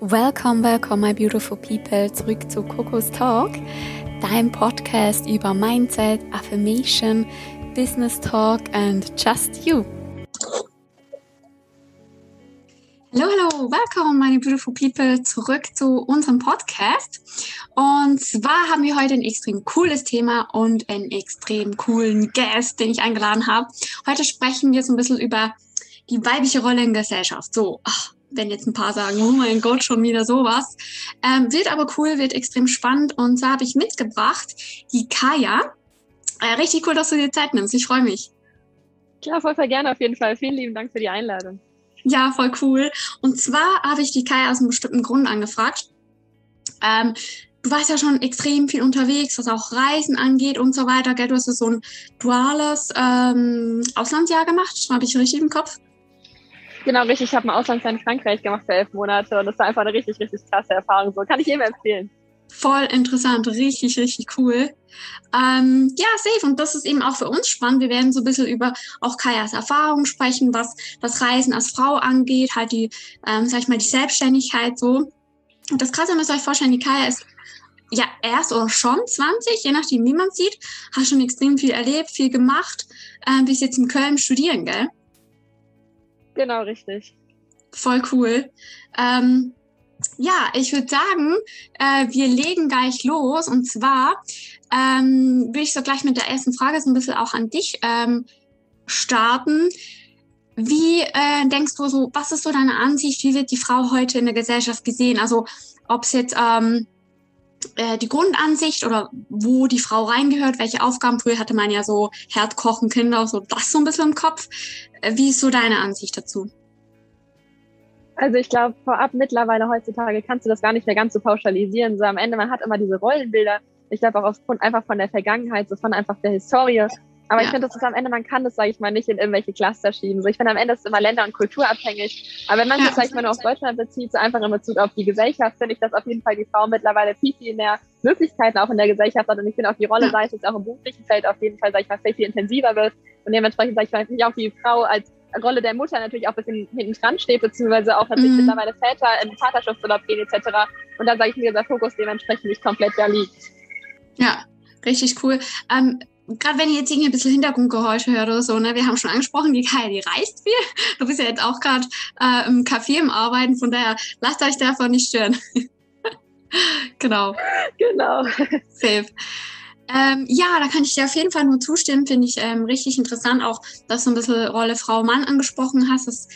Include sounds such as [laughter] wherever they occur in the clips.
Welcome, welcome, my beautiful people, zurück zu Coco's Talk, dein Podcast über Mindset, Affirmation, Business Talk and just you. Hallo, hallo, welcome, meine beautiful people, zurück zu unserem Podcast. Und zwar haben wir heute ein extrem cooles Thema und einen extrem coolen Guest, den ich eingeladen habe. Heute sprechen wir so ein bisschen über die weibliche Rolle in Gesellschaft. So, ach, wenn jetzt ein paar sagen, oh mein Gott, schon wieder sowas. Ähm, wird aber cool, wird extrem spannend. Und zwar habe ich mitgebracht die Kaya. Äh, richtig cool, dass du dir Zeit nimmst. Ich freue mich. Klar, voll, voll gerne auf jeden Fall. Vielen lieben Dank für die Einladung. Ja, voll cool. Und zwar habe ich die Kaya aus einem bestimmten Grund angefragt. Ähm, du warst ja schon extrem viel unterwegs, was auch Reisen angeht und so weiter. Gell? Du hast so ein duales ähm, Auslandsjahr gemacht. Habe ich richtig im Kopf? Genau, richtig. Ich habe ein Auslandsjahr in Frankreich gemacht für elf Monate und das war einfach eine richtig, richtig krasse Erfahrung. So kann ich jedem empfehlen. Voll interessant, richtig, richtig cool. Ähm, ja, safe. Und das ist eben auch für uns spannend. Wir werden so ein bisschen über auch Kajas Erfahrungen sprechen, was das Reisen als Frau angeht, halt die, ähm, sag ich mal, die Selbstständigkeit so. Und das Krasse müsst ihr euch vorstellen, die Kaya ist ja erst oder schon 20, je nachdem, wie man sieht, hat schon extrem viel erlebt, viel gemacht, äh, bis jetzt in Köln studieren, gell? Genau, richtig. Voll cool. Ähm, ja, ich würde sagen, äh, wir legen gleich los. Und zwar ähm, will ich so gleich mit der ersten Frage so ein bisschen auch an dich ähm, starten. Wie äh, denkst du so, was ist so deine Ansicht, wie wird die Frau heute in der Gesellschaft gesehen? Also ob es jetzt ähm, äh, die Grundansicht oder wo die Frau reingehört, welche Aufgaben. Früher hatte man ja so Herd, Kochen, Kinder, so das so ein bisschen im Kopf. Äh, wie ist so deine Ansicht dazu? Also ich glaube, vorab mittlerweile heutzutage kannst du das gar nicht mehr ganz so pauschalisieren. So am Ende, man hat immer diese Rollenbilder. Ich glaube auch aufgrund einfach von der Vergangenheit, so von einfach der Historie. Aber ja. ich finde, das ist am Ende, man kann das, sage ich mal, nicht in irgendwelche Cluster schieben. So, ich finde, am Ende ist es immer länder- und kulturabhängig. Aber wenn man ja. sich, sag ich mal, nur auf Deutschland bezieht, so einfach in Bezug auf die Gesellschaft, finde ich, dass auf jeden Fall die Frau mittlerweile viel, viel mehr Möglichkeiten auch in der Gesellschaft hat. Und ich finde auch die Rolle, sei es jetzt auch im beruflichen Feld, auf jeden Fall, sag ich mal, viel, viel intensiver wird. Und dementsprechend, sag ich mal, finde ich auch die Frau als Rolle der Mutter natürlich auch ein bisschen hinten dran steht, beziehungsweise auch natürlich mhm. mittlerweile Väter in Vaterschaftsurlaub gehen etc. Und da sage ich mir, dieser Fokus dementsprechend nicht komplett da liegt. Ja, richtig cool. Ähm, gerade wenn ihr jetzt irgendwie ein bisschen Hintergrundgeräusche hört oder so, ne, wir haben schon angesprochen, die Kaya, die reist viel. Du bist ja jetzt auch gerade äh, im Café im Arbeiten, von daher lasst euch davon nicht stören. [laughs] genau. Genau. Safe. Ähm, ja, da kann ich dir auf jeden Fall nur zustimmen. Finde ich ähm, richtig interessant, auch dass du ein bisschen Rolle Frau-Mann angesprochen hast. Das,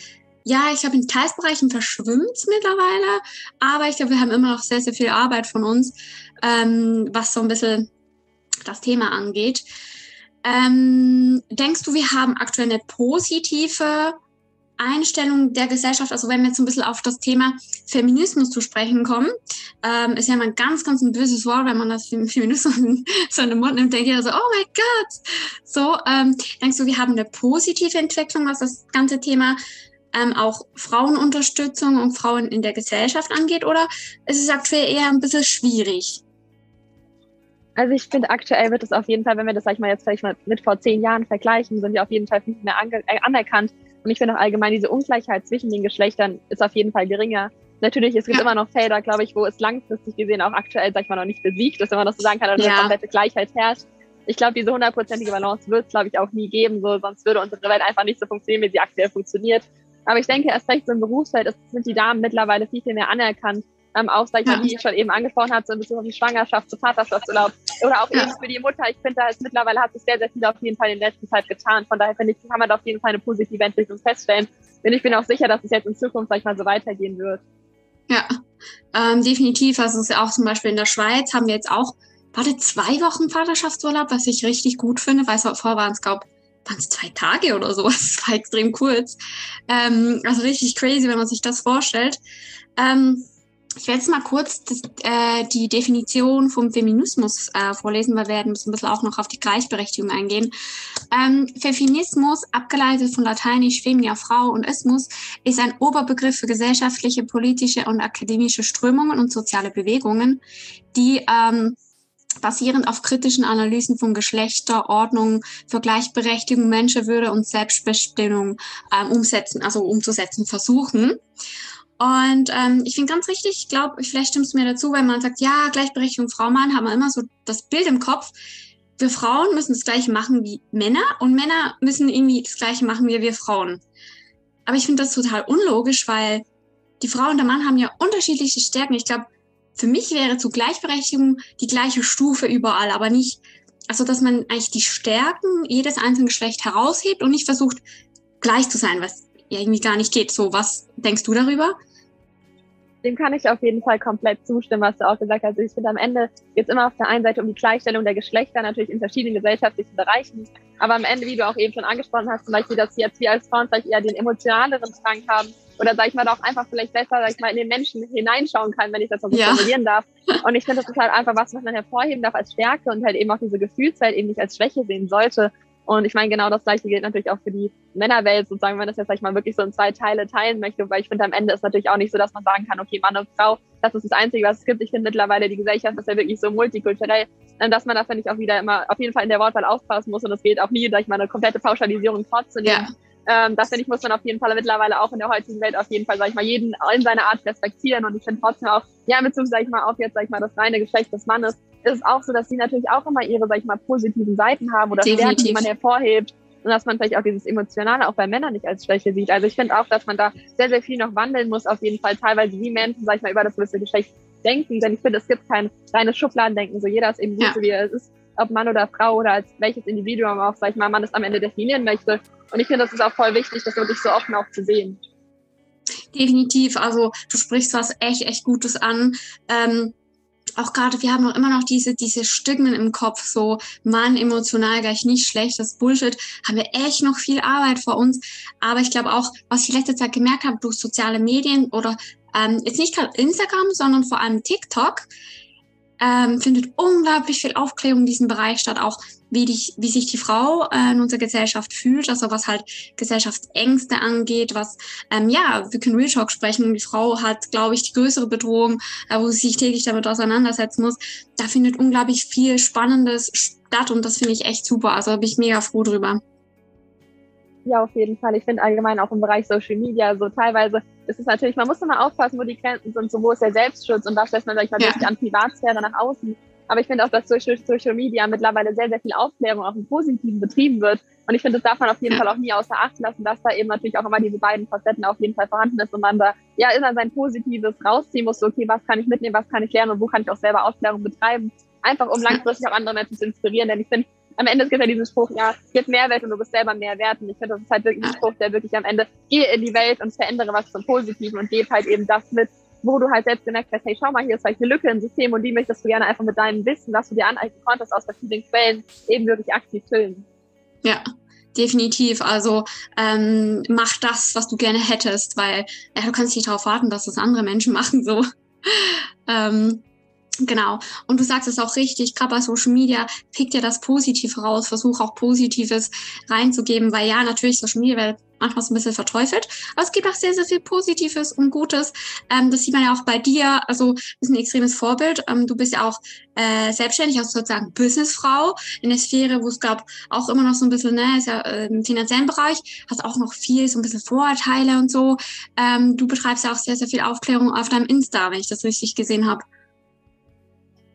ja, ich glaube, in Teilsbereichen verschwimmt es mittlerweile, aber ich glaube, wir haben immer noch sehr, sehr viel Arbeit von uns, ähm, was so ein bisschen das Thema angeht. Ähm, denkst du, wir haben aktuell eine positive Einstellung der Gesellschaft, also wenn wir jetzt ein bisschen auf das Thema Feminismus zu sprechen kommen, ähm, ist ja mal ein ganz, ganz ein böses Wort, wenn man das [laughs] Feminismus so in den Mund nimmt, denkt jeder so, oh mein Gott. So, ähm, denkst du, wir haben eine positive Entwicklung, was das ganze Thema ähm, auch Frauenunterstützung und Frauen in der Gesellschaft angeht, oder ist es aktuell eher ein bisschen schwierig? Also ich finde, aktuell wird es auf jeden Fall, wenn wir das, sag ich mal, jetzt vielleicht mal mit vor zehn Jahren vergleichen, sind wir auf jeden Fall nicht mehr äh, anerkannt. Und ich finde auch allgemein, diese Ungleichheit zwischen den Geschlechtern ist auf jeden Fall geringer. Natürlich, es gibt ja. immer noch Felder, glaube ich, wo es langfristig gesehen auch aktuell, sag ich mal, noch nicht besiegt ist, wenn man das so sagen kann, oder ja. eine komplette Gleichheit herrscht. Ich glaube, diese hundertprozentige Balance wird es, glaube ich, auch nie geben, so, sonst würde unsere Welt einfach nicht so funktionieren, wie sie aktuell funktioniert. Aber ich denke, erst recht so im Berufsfeld ist, sind die Damen mittlerweile viel, viel mehr anerkannt ähm, auch, sag ich mal, wie ich schon eben angesprochen habe, so ein bisschen auf die Schwangerschaft, zu Vaterschaftsurlaub oder auch ja. eben für die Mutter. Ich finde, da ist mittlerweile hat sich sehr, sehr viel auf jeden Fall in der letzten Zeit getan. Von daher finde ich, kann man da auf jeden Fall eine positive Entwicklung feststellen. Und ich bin auch sicher, dass es jetzt in Zukunft, sag ich mal, so weitergehen wird. Ja, ähm, definitiv. Also es ist ja auch zum Beispiel in der Schweiz haben wir jetzt auch, warte, zwei Wochen Vaterschaftsurlaub, was ich richtig gut finde, weil es vorher waren es, glaube waren es zwei Tage oder so. [laughs] Das war extrem kurz. Ähm, also richtig crazy, wenn man sich das vorstellt. Ähm, ich werde jetzt mal kurz das, äh, die Definition vom Feminismus äh, vorlesen, wir werden ein bisschen auch noch auf die Gleichberechtigung eingehen. Ähm, Feminismus, abgeleitet von Lateinisch Femina, Frau und Ismus, ist ein Oberbegriff für gesellschaftliche, politische und akademische Strömungen und soziale Bewegungen, die ähm, basierend auf kritischen Analysen von Geschlechter, Ordnung für Gleichberechtigung, Menschenwürde und Selbstbestimmung ähm, umsetzen, also umzusetzen versuchen. Und ähm, ich finde ganz richtig, ich glaube, vielleicht stimmst du mir dazu, wenn man sagt, ja, Gleichberechtigung Frau, Mann, haben wir immer so das Bild im Kopf. Wir Frauen müssen das Gleiche machen wie Männer und Männer müssen irgendwie das Gleiche machen wie wir Frauen. Aber ich finde das total unlogisch, weil die Frau und der Mann haben ja unterschiedliche Stärken. Ich glaube, für mich wäre zu Gleichberechtigung die gleiche Stufe überall, aber nicht, also dass man eigentlich die Stärken jedes einzelnen Geschlecht heraushebt und nicht versucht, gleich zu sein, was irgendwie gar nicht geht. So, was denkst du darüber? Dem kann ich auf jeden Fall komplett zustimmen, was du auch gesagt hast. Ich finde, am Ende geht es immer auf der einen Seite um die Gleichstellung der Geschlechter, natürlich in verschiedenen gesellschaftlichen Bereichen. Aber am Ende, wie du auch eben schon angesprochen hast, zum Beispiel, dass jetzt wir als Frauen vielleicht eher den emotionaleren Drang haben oder, sag ich mal, auch einfach vielleicht besser, sag ich mal, in den Menschen hineinschauen kann, wenn ich das so ja. formulieren darf. Und ich finde, das ist halt einfach was, was man hervorheben darf als Stärke und halt eben auch diese Gefühlswelt eben nicht als Schwäche sehen sollte. Und ich meine, genau das Gleiche gilt natürlich auch für die Männerwelt, sozusagen, wenn man das jetzt, sag ich mal, wirklich so in zwei Teile teilen möchte, weil ich finde, am Ende ist natürlich auch nicht so, dass man sagen kann, okay, Mann und Frau, das ist das Einzige, was es gibt. Ich finde mittlerweile, die Gesellschaft ist ja wirklich so multikulturell, dass man da, finde ich, auch wieder immer auf jeden Fall in der Wortwahl aufpassen muss und es geht auch nie, sag ich mal, eine komplette Pauschalisierung vorzunehmen. Ja. Ähm, das finde ich, muss man auf jeden Fall mittlerweile auch in der heutigen Welt auf jeden Fall, sag ich mal, jeden in seiner Art respektieren. Und ich finde trotzdem auch, ja, in Bezug, sag ich mal, auf jetzt, sag ich mal, das reine Geschlecht des Mannes, ist es auch so, dass sie natürlich auch immer ihre, sag ich mal, positiven Seiten haben oder Definitiv. Stärken, die man hervorhebt und dass man vielleicht auch dieses Emotionale auch bei Männern nicht als Schwäche sieht. Also ich finde auch, dass man da sehr, sehr viel noch wandeln muss, auf jeden Fall teilweise wie Menschen, sag ich mal, über das gewisse Geschlecht denken, denn ich finde, es gibt kein reines Schubladendenken, so jeder ist eben gut, ja. so wie er ist, ob Mann oder Frau oder als welches Individuum auch, sag ich mal, man es am Ende definieren möchte. Und ich finde, das ist auch voll wichtig, das wirklich so offen auch zu sehen. Definitiv, also du sprichst was echt, echt Gutes an. Ähm, auch gerade, wir haben noch immer noch diese, diese Stigmen im Kopf, so, Mann, emotional gleich nicht schlecht, das Bullshit, haben wir echt noch viel Arbeit vor uns. Aber ich glaube auch, was ich letzte Zeit gemerkt habe, durch soziale Medien oder ähm, jetzt nicht gerade Instagram, sondern vor allem TikTok, ähm, findet unglaublich viel Aufklärung in diesem Bereich statt, auch wie, dich, wie sich die Frau äh, in unserer Gesellschaft fühlt, also was halt Gesellschaftsängste angeht, was, ähm, ja, wir können Real Talk sprechen, die Frau hat, glaube ich, die größere Bedrohung, äh, wo sie sich täglich damit auseinandersetzen muss. Da findet unglaublich viel Spannendes statt und das finde ich echt super, also bin ich mega froh drüber. Ja, auf jeden Fall. Ich finde allgemein auch im Bereich Social Media so teilweise ist es natürlich, man muss immer aufpassen, wo die Grenzen sind, so wo ist der Selbstschutz und das lässt man, sag ich mal, ja. an Privatsphäre nach außen. Aber ich finde auch, dass durch Social Media mittlerweile sehr, sehr viel Aufklärung auch im Positiven betrieben wird. Und ich finde, das darf man auf jeden ja. Fall auch nie außer Acht lassen, dass da eben natürlich auch immer diese beiden Facetten auf jeden Fall vorhanden ist und man da ja immer sein Positives rausziehen muss, so, okay, was kann ich mitnehmen, was kann ich lernen und wo kann ich auch selber Aufklärung betreiben. Einfach um langfristig auch andere Menschen zu inspirieren. Denn ich finde, am Ende gibt ja diesen Spruch, ja, gib Mehrwert und du bist selber mehr wert. Und ich finde, das ist halt wirklich ein Spruch, der wirklich am Ende, gehe in die Welt und verändere was zum Positiven und gebe halt eben das mit, wo du halt selbst gemerkt hast, hey, schau mal, hier ist vielleicht eine Lücke im System und die möchtest du gerne einfach mit deinem Wissen, was du dir aneignen konntest aus verschiedenen Quellen, eben wirklich aktiv füllen. Ja, definitiv. Also ähm, mach das, was du gerne hättest, weil ja, du kannst nicht darauf warten, dass das andere Menschen machen. So. [laughs] ähm, Genau. Und du sagst es auch richtig, gerade bei Social Media, pick dir das Positive raus, versuch auch Positives reinzugeben, weil ja, natürlich Social Media wird manchmal so ein bisschen verteufelt, aber es gibt auch sehr, sehr viel Positives und Gutes. Ähm, das sieht man ja auch bei dir, also du bist ein extremes Vorbild. Ähm, du bist ja auch äh, selbstständig, also sozusagen Businessfrau in der Sphäre, wo es gab auch immer noch so ein bisschen, ne, ist ja äh, im finanziellen Bereich, hast auch noch viel, so ein bisschen Vorurteile und so. Ähm, du betreibst ja auch sehr, sehr viel Aufklärung auf deinem Insta, wenn ich das richtig gesehen habe.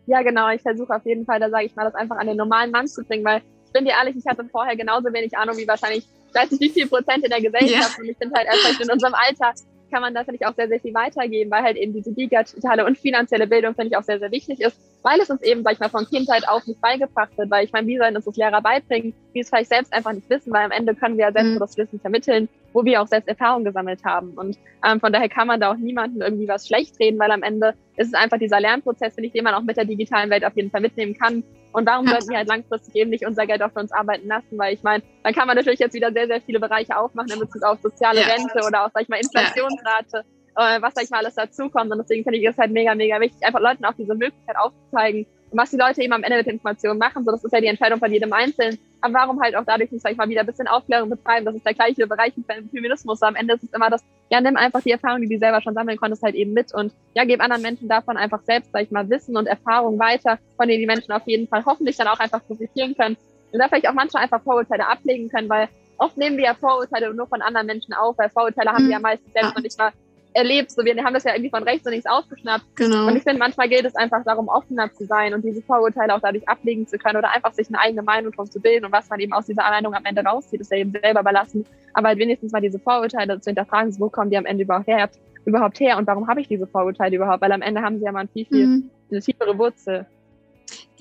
Ja, genau. Ich versuche auf jeden Fall, da sage ich mal, das einfach an den normalen Mann zu bringen, weil ich bin dir ehrlich, ich hatte vorher genauso wenig Ahnung wie wahrscheinlich, ich weiß nicht wie viel Prozent in der Gesellschaft. Ja. Und ich finde halt erst in unserem Alter kann man da, finde ich, auch sehr, sehr viel weitergeben, weil halt eben diese digitale und finanzielle Bildung, finde ich, auch sehr, sehr wichtig ist, weil es uns eben, sag ich mal, von Kindheit auf nicht beigebracht wird, weil ich meine, wie sollen uns das Lehrer beibringen, die es vielleicht selbst einfach nicht wissen, weil am Ende können wir ja selbst mhm. das Wissen vermitteln, wo wir auch selbst Erfahrung gesammelt haben. Und ähm, von daher kann man da auch niemandem irgendwie was schlecht reden, weil am Ende ist es einfach dieser Lernprozess, finde ich, den man auch mit der digitalen Welt auf jeden Fall mitnehmen kann. Und warum sollten wir halt langfristig eben nicht unser Geld auch für uns arbeiten lassen? Weil ich meine, dann kann man natürlich jetzt wieder sehr, sehr viele Bereiche aufmachen in Bezug auf soziale. Rente oder auch, sag ich mal, Inflationsrate, äh, was, sag ich mal, alles dazukommt. Und deswegen finde ich es halt mega, mega wichtig, einfach Leuten auch diese Möglichkeit aufzuzeigen, und was die Leute eben am Ende mit der Information machen, so das ist ja die Entscheidung von jedem Einzelnen. Aber warum halt auch dadurch nicht, sag ich mal, wieder ein bisschen Aufklärung betreiben? Das ist der gleiche Bereich wie beim Feminismus. Am Ende ist es immer das, ja, nimm einfach die Erfahrung, die du selber schon sammeln konntest, halt eben mit und ja, gib anderen Menschen davon einfach selbst, sag ich mal, Wissen und Erfahrung weiter, von denen die Menschen auf jeden Fall hoffentlich dann auch einfach profitieren können. Und da vielleicht auch manchmal einfach Vorurteile ablegen können, weil oft nehmen wir ja Vorurteile nur von anderen Menschen auf, weil Vorurteile haben wir ja mhm. meistens selbst noch nicht mal erlebt. So, wir haben das ja irgendwie von rechts und links aufgeschnappt. Genau. Und ich finde, manchmal geht es einfach darum, offener zu sein und diese Vorurteile auch dadurch ablegen zu können oder einfach sich eine eigene Meinung drum zu bilden und was man eben aus dieser Meinung am Ende rauszieht, ist ja eben selber überlassen. Aber halt wenigstens mal diese Vorurteile zu hinterfragen, wo kommen die am Ende überhaupt her, überhaupt her und warum habe ich diese Vorurteile überhaupt? Weil am Ende haben sie ja mal ein viel, viel, mhm. eine tiefere Wurzel.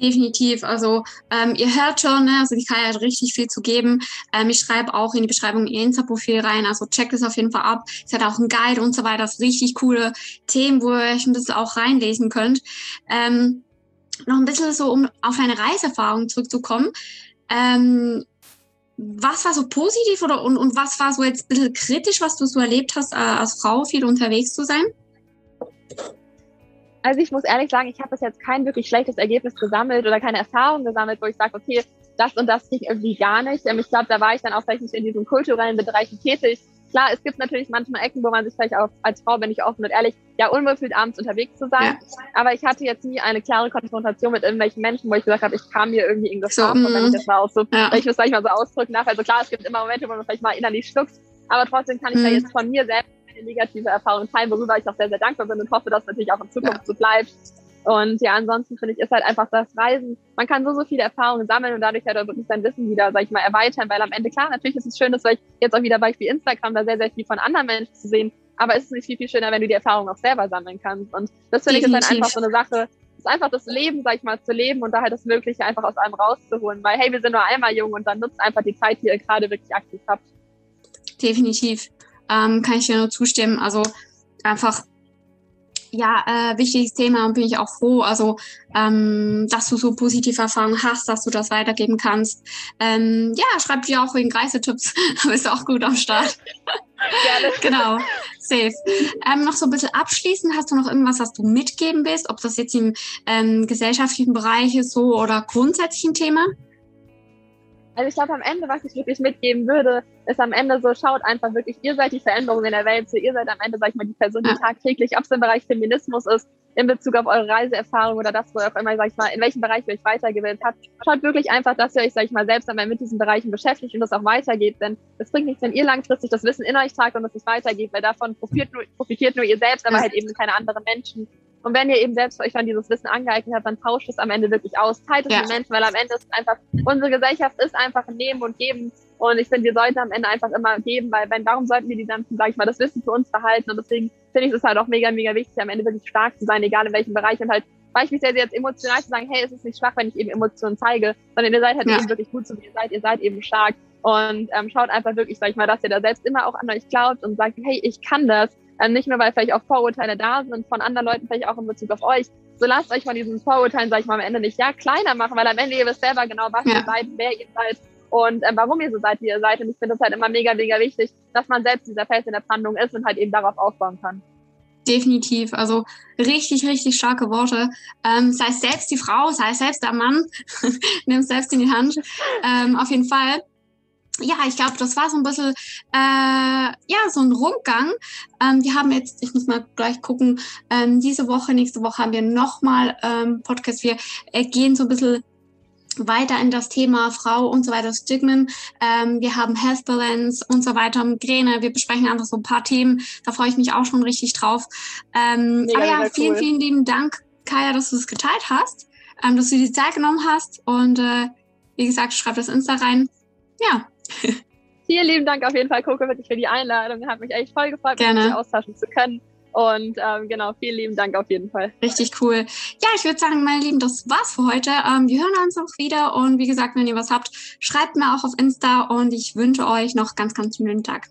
Definitiv. Also ähm, ihr hört schon, ne? also die Kaya hat richtig viel zu geben. Ähm, ich schreibe auch in die Beschreibung ihr Insta-Profil rein, also checkt es auf jeden Fall ab. Sie hat auch einen Guide und so weiter. Das richtig coole Themen, wo ihr euch ein bisschen auch reinlesen könnt. Ähm, noch ein bisschen so, um auf deine Reiserfahrung zurückzukommen. Ähm, was war so positiv oder und, und was war so jetzt ein bisschen kritisch, was du so erlebt hast, äh, als Frau viel unterwegs zu sein? Also ich muss ehrlich sagen, ich habe bis jetzt kein wirklich schlechtes Ergebnis gesammelt oder keine Erfahrung gesammelt, wo ich sage, okay, das und das ging irgendwie gar nicht. Ähm, ich glaube, da war ich dann auch vielleicht nicht in diesen kulturellen Bereichen tätig. Klar, es gibt natürlich manchmal Ecken, wo man sich vielleicht auch als Frau, bin ich offen und ehrlich, ja unwohl fühlt, abends unterwegs zu sein. Ja. Aber ich hatte jetzt nie eine klare Konfrontation mit irgendwelchen Menschen, wo ich gesagt habe, ich kam mir irgendwie in Gefahr, so, wenn ich das mal auch so, ja. ich das mal so ausdrücken darf. Also klar, es gibt immer Momente, wo man vielleicht mal innerlich schluckt, aber trotzdem kann ich mhm. da jetzt von mir selbst eine negative Erfahrung teilen, worüber ich auch sehr, sehr dankbar bin und hoffe, dass natürlich auch in Zukunft ja. so bleibt. Und ja, ansonsten finde ich, ist halt einfach das Reisen. Man kann so, so viele Erfahrungen sammeln und dadurch halt wirklich sein Wissen wieder, sag ich mal, erweitern, weil am Ende, klar, natürlich ist es schön, dass ich jetzt auch wieder Beispiel Instagram da sehr, sehr viel von anderen Menschen zu sehen. Aber es ist nicht viel, viel schöner, wenn du die Erfahrung auch selber sammeln kannst. Und das finde ich ist halt einfach so eine Sache, ist einfach das Leben, sag ich mal, zu leben und da halt das Mögliche einfach aus einem rauszuholen. Weil, hey, wir sind nur einmal jung und dann nutzt einfach die Zeit, die ihr gerade wirklich aktiv habt. Definitiv ähm, kann ich dir nur zustimmen. Also einfach ja, äh, wichtiges Thema und bin ich auch froh, also ähm, dass du so positive Erfahrungen hast, dass du das weitergeben kannst. Ähm, ja, schreib dir auch wegen Reisetipps, [laughs] bist auch gut am Start. [laughs] Gerne. [laughs] genau, safe. Ähm, noch so ein bisschen abschließend, hast du noch irgendwas, was du mitgeben willst, ob das jetzt im ähm, gesellschaftlichen Bereich ist so oder grundsätzlich ein Thema? Also ich glaube, am Ende, was ich wirklich mitgeben würde, ist am Ende so, schaut einfach wirklich, ihr seid die Veränderung in der Welt, so ihr seid am Ende, sag ich mal, die Person, die tagtäglich, ob es im Bereich Feminismus ist, in Bezug auf eure Reiseerfahrung oder das, wo ihr auch immer, sag ich mal, in welchem Bereich ihr euch weitergebildet habt. Schaut wirklich einfach, dass ihr euch, sag ich mal, selbst einmal mit diesen Bereichen beschäftigt und das auch weitergeht, denn es bringt nichts, wenn ihr langfristig das Wissen in euch tragt und es nicht weitergeht, weil davon profitiert nur, profitiert nur ihr selbst, aber halt eben keine anderen Menschen. Und wenn ihr eben selbst euch dann dieses Wissen angeeignet habt, dann tauscht es am Ende wirklich aus. Teilt es ja. mit Menschen, weil am Ende ist einfach, unsere Gesellschaft ist einfach ein Nehmen und Geben. Und ich finde, wir sollten am Ende einfach immer geben, weil wenn, warum sollten wir die ganzen, sag ich mal, das Wissen für uns behalten? Und deswegen finde ich es halt auch mega, mega wichtig, am Ende wirklich stark zu sein, egal in welchem Bereich. Und halt beispielsweise jetzt emotional zu sagen, hey, es ist nicht schwach, wenn ich eben Emotionen zeige, sondern ihr seid halt ja. eben wirklich gut so wie ihr seid, ihr seid eben stark. Und ähm, schaut einfach wirklich, sag ich mal, dass ihr da selbst immer auch an euch glaubt und sagt, hey, ich kann das. Ähm, nicht nur, weil vielleicht auch Vorurteile da sind von anderen Leuten, vielleicht auch in Bezug auf euch. So lasst euch von diesen Vorurteilen, sag ich mal, am Ende nicht ja kleiner machen, weil am Ende ihr wisst selber genau, was ja. ihr seid, wer ihr seid und ähm, warum ihr so seid, wie ihr seid. Und ich finde es halt immer mega, mega wichtig, dass man selbst dieser Fels in der Brandung ist und halt eben darauf aufbauen kann. Definitiv. Also richtig, richtig starke Worte. Ähm, sei es selbst die Frau, sei es selbst der Mann. [laughs] Nimm es selbst in die Hand. Ähm, auf jeden Fall ja, ich glaube, das war so ein bisschen, äh, ja, so ein Rundgang. Ähm, wir haben jetzt, ich muss mal gleich gucken, ähm, diese Woche, nächste Woche haben wir nochmal ähm, Podcast. Wir äh, gehen so ein bisschen weiter in das Thema Frau und so weiter, Stigmen. Ähm, wir haben Health Balance und so weiter, Migräne. Wir besprechen einfach so ein paar Themen. Da freue ich mich auch schon richtig drauf. Ähm, aber ja, vielen, cool. vielen lieben Dank, Kaya, dass du es geteilt hast, ähm, dass du die Zeit genommen hast. Und äh, wie gesagt, schreib das Insta rein. Ja, [laughs] Vielen lieben Dank auf jeden Fall, Coco, wirklich für die Einladung. Hat mich echt voll gefreut, Gerne. dir austauschen zu können. Und ähm, genau, vielen lieben Dank auf jeden Fall. Richtig cool. Ja, ich würde sagen, meine Lieben, das war's für heute. Ähm, wir hören uns auch wieder. Und wie gesagt, wenn ihr was habt, schreibt mir auch auf Insta. Und ich wünsche euch noch ganz, ganz schönen Tag.